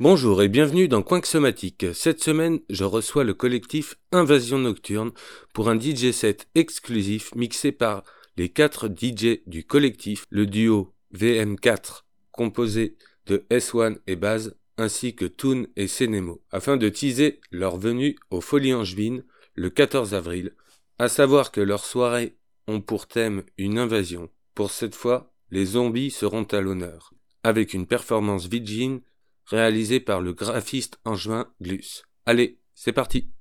Bonjour et bienvenue dans Coinx Somatique. Cette semaine, je reçois le collectif Invasion Nocturne pour un DJ set exclusif mixé par les quatre DJ du collectif, le duo VM4 composé de S1 et Baz ainsi que Toon et Senemo, afin de teaser leur venue au Folie Angevine le 14 avril, à savoir que leurs soirées ont pour thème une invasion. Pour cette fois, les zombies seront à l'honneur avec une performance Vigin réalisée par le graphiste angevin Glus. Allez, c'est parti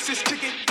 Texas chicken.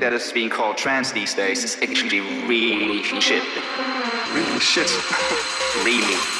That is being called trance these days is actually really shit. Really shit. really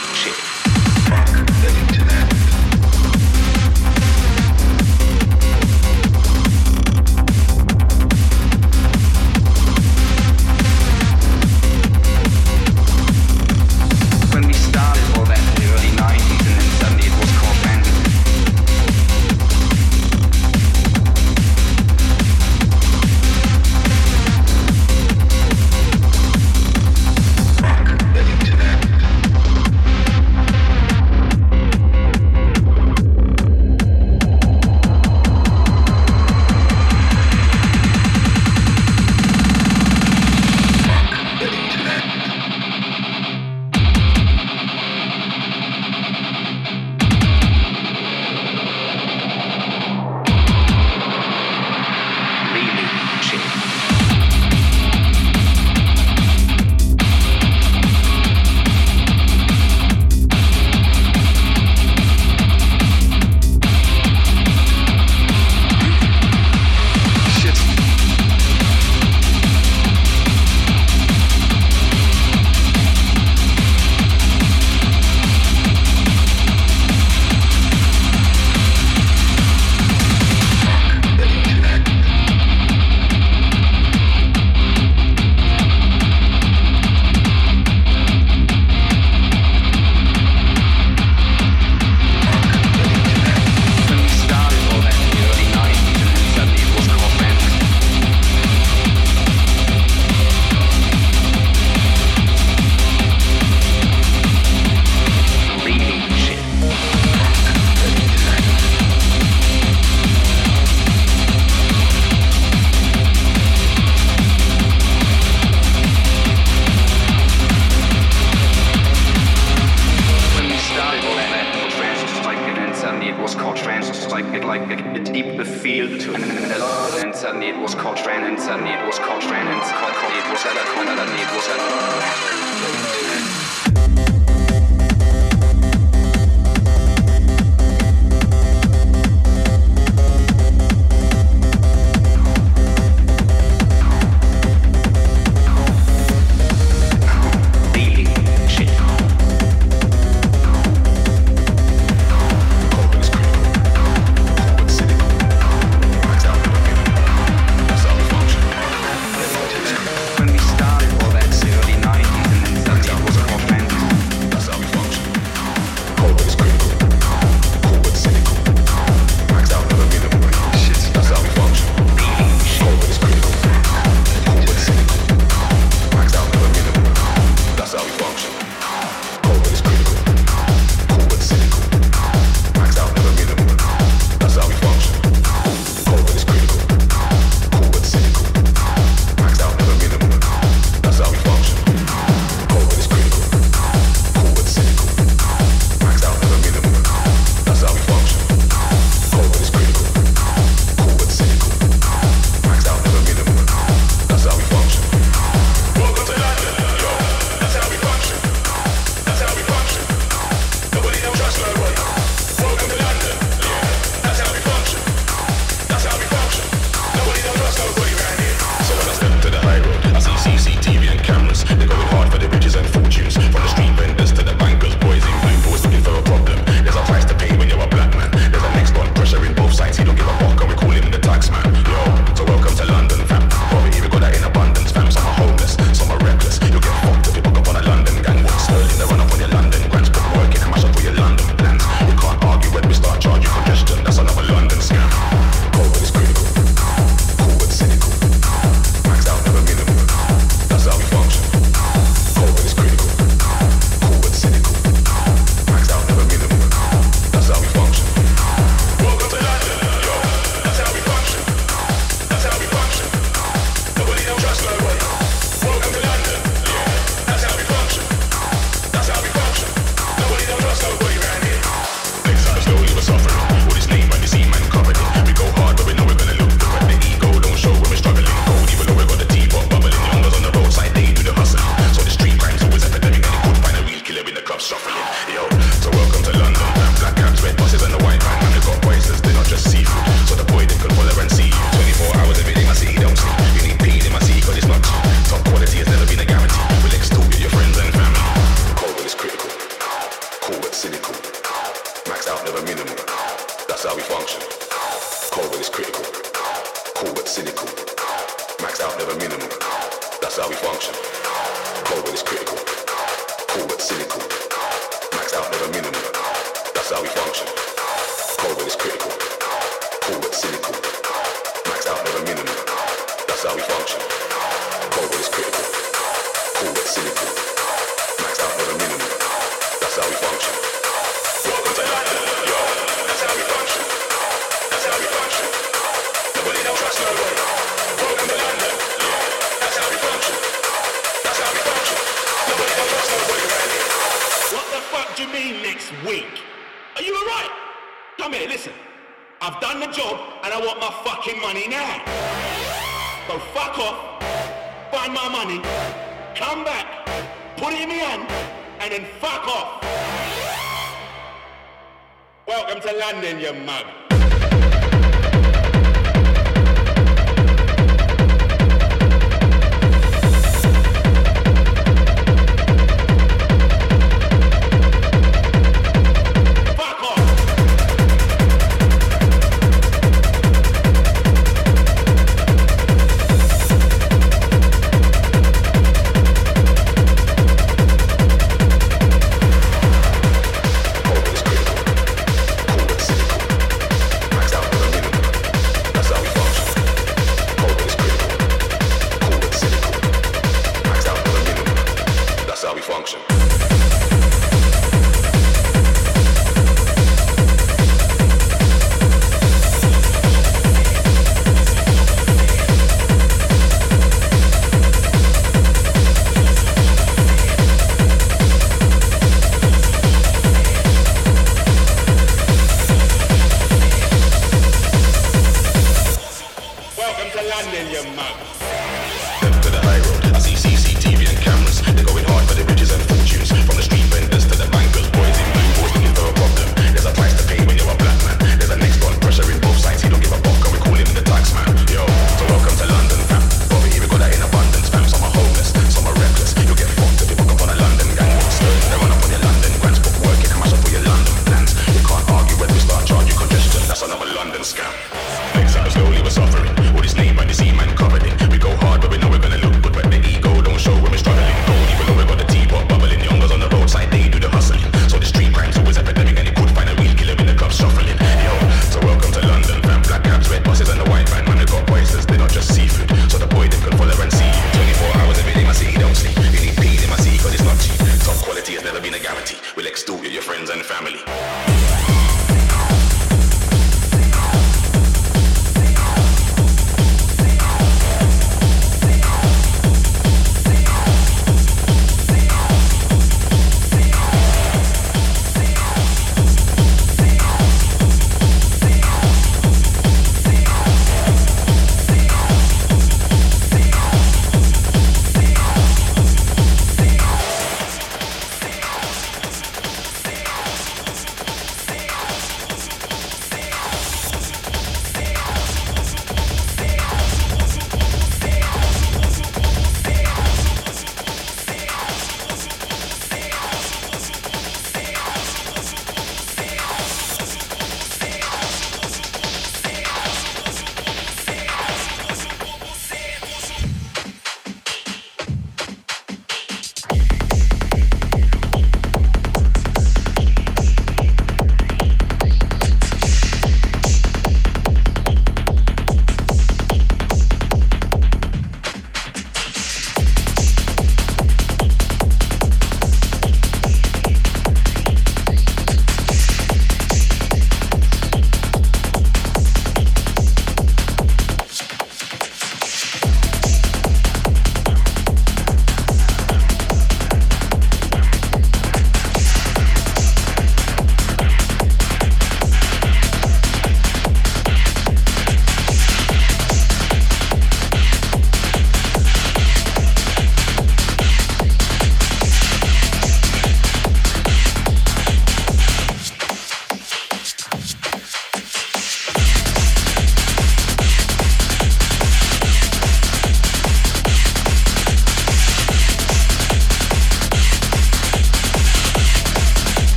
welcome to London, you mug.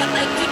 I'm like,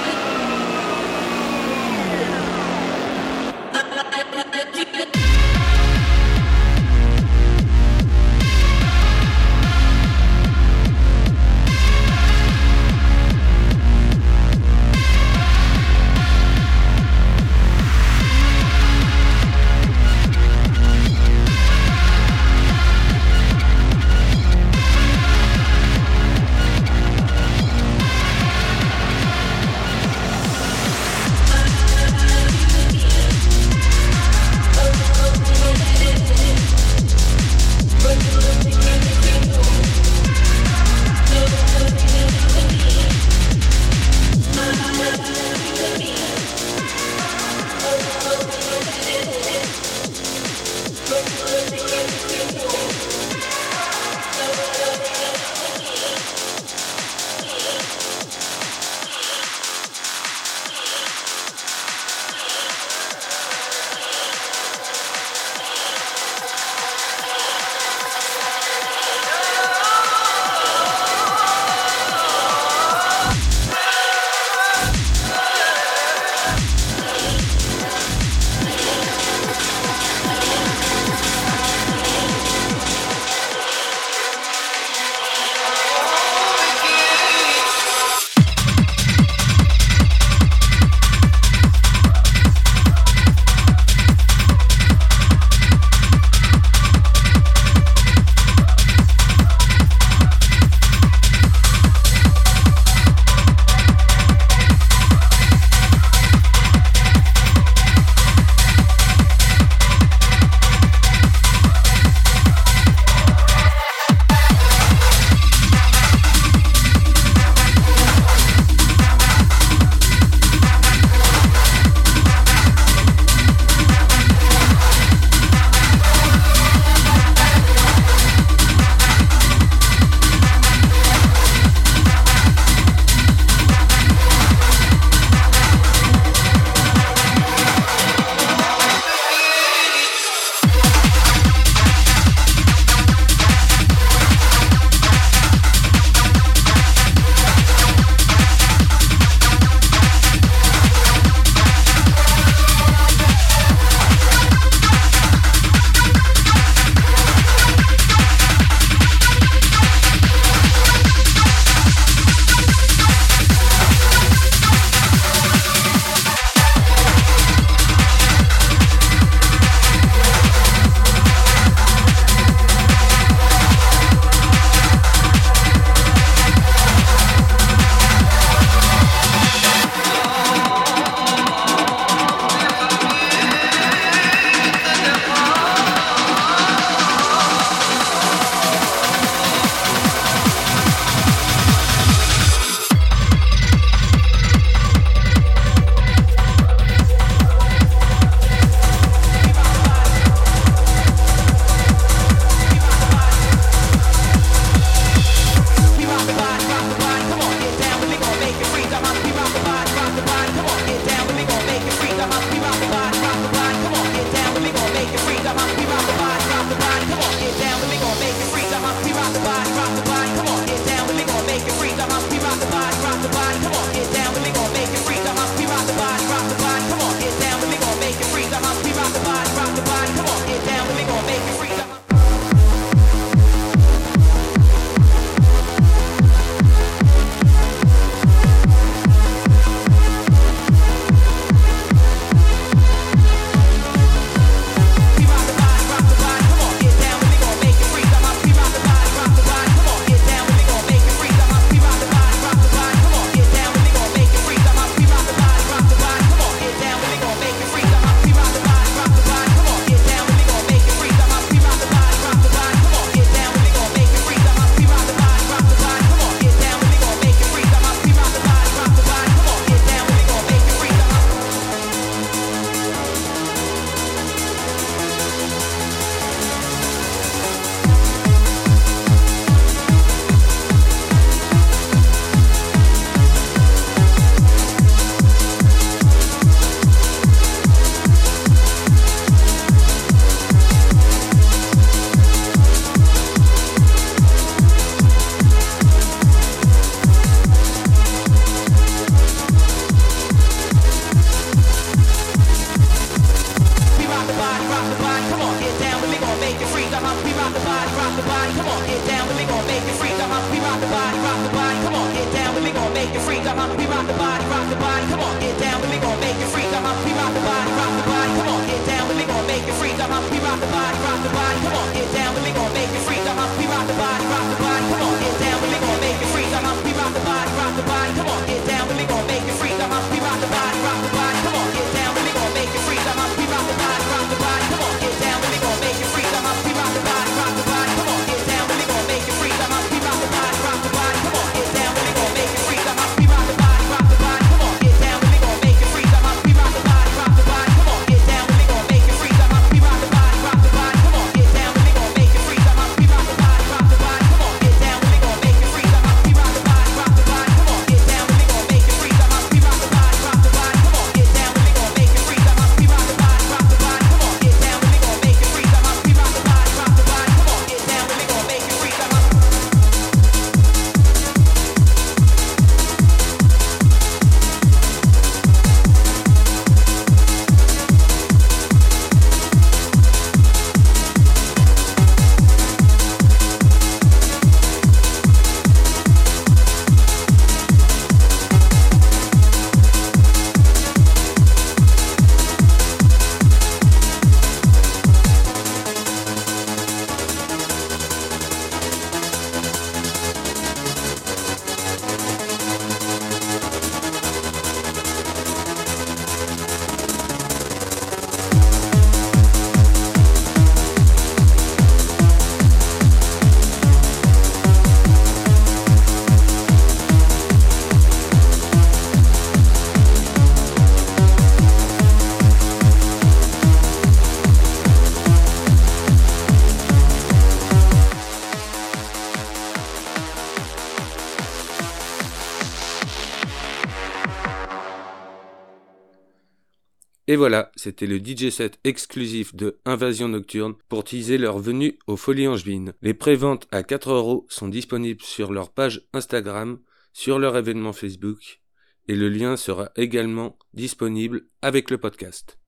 Et voilà, c'était le DJ set exclusif de Invasion Nocturne pour teaser leur venue aux Folies Angevines. Les préventes à 4 euros sont disponibles sur leur page Instagram, sur leur événement Facebook, et le lien sera également disponible avec le podcast.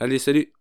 Allez, salut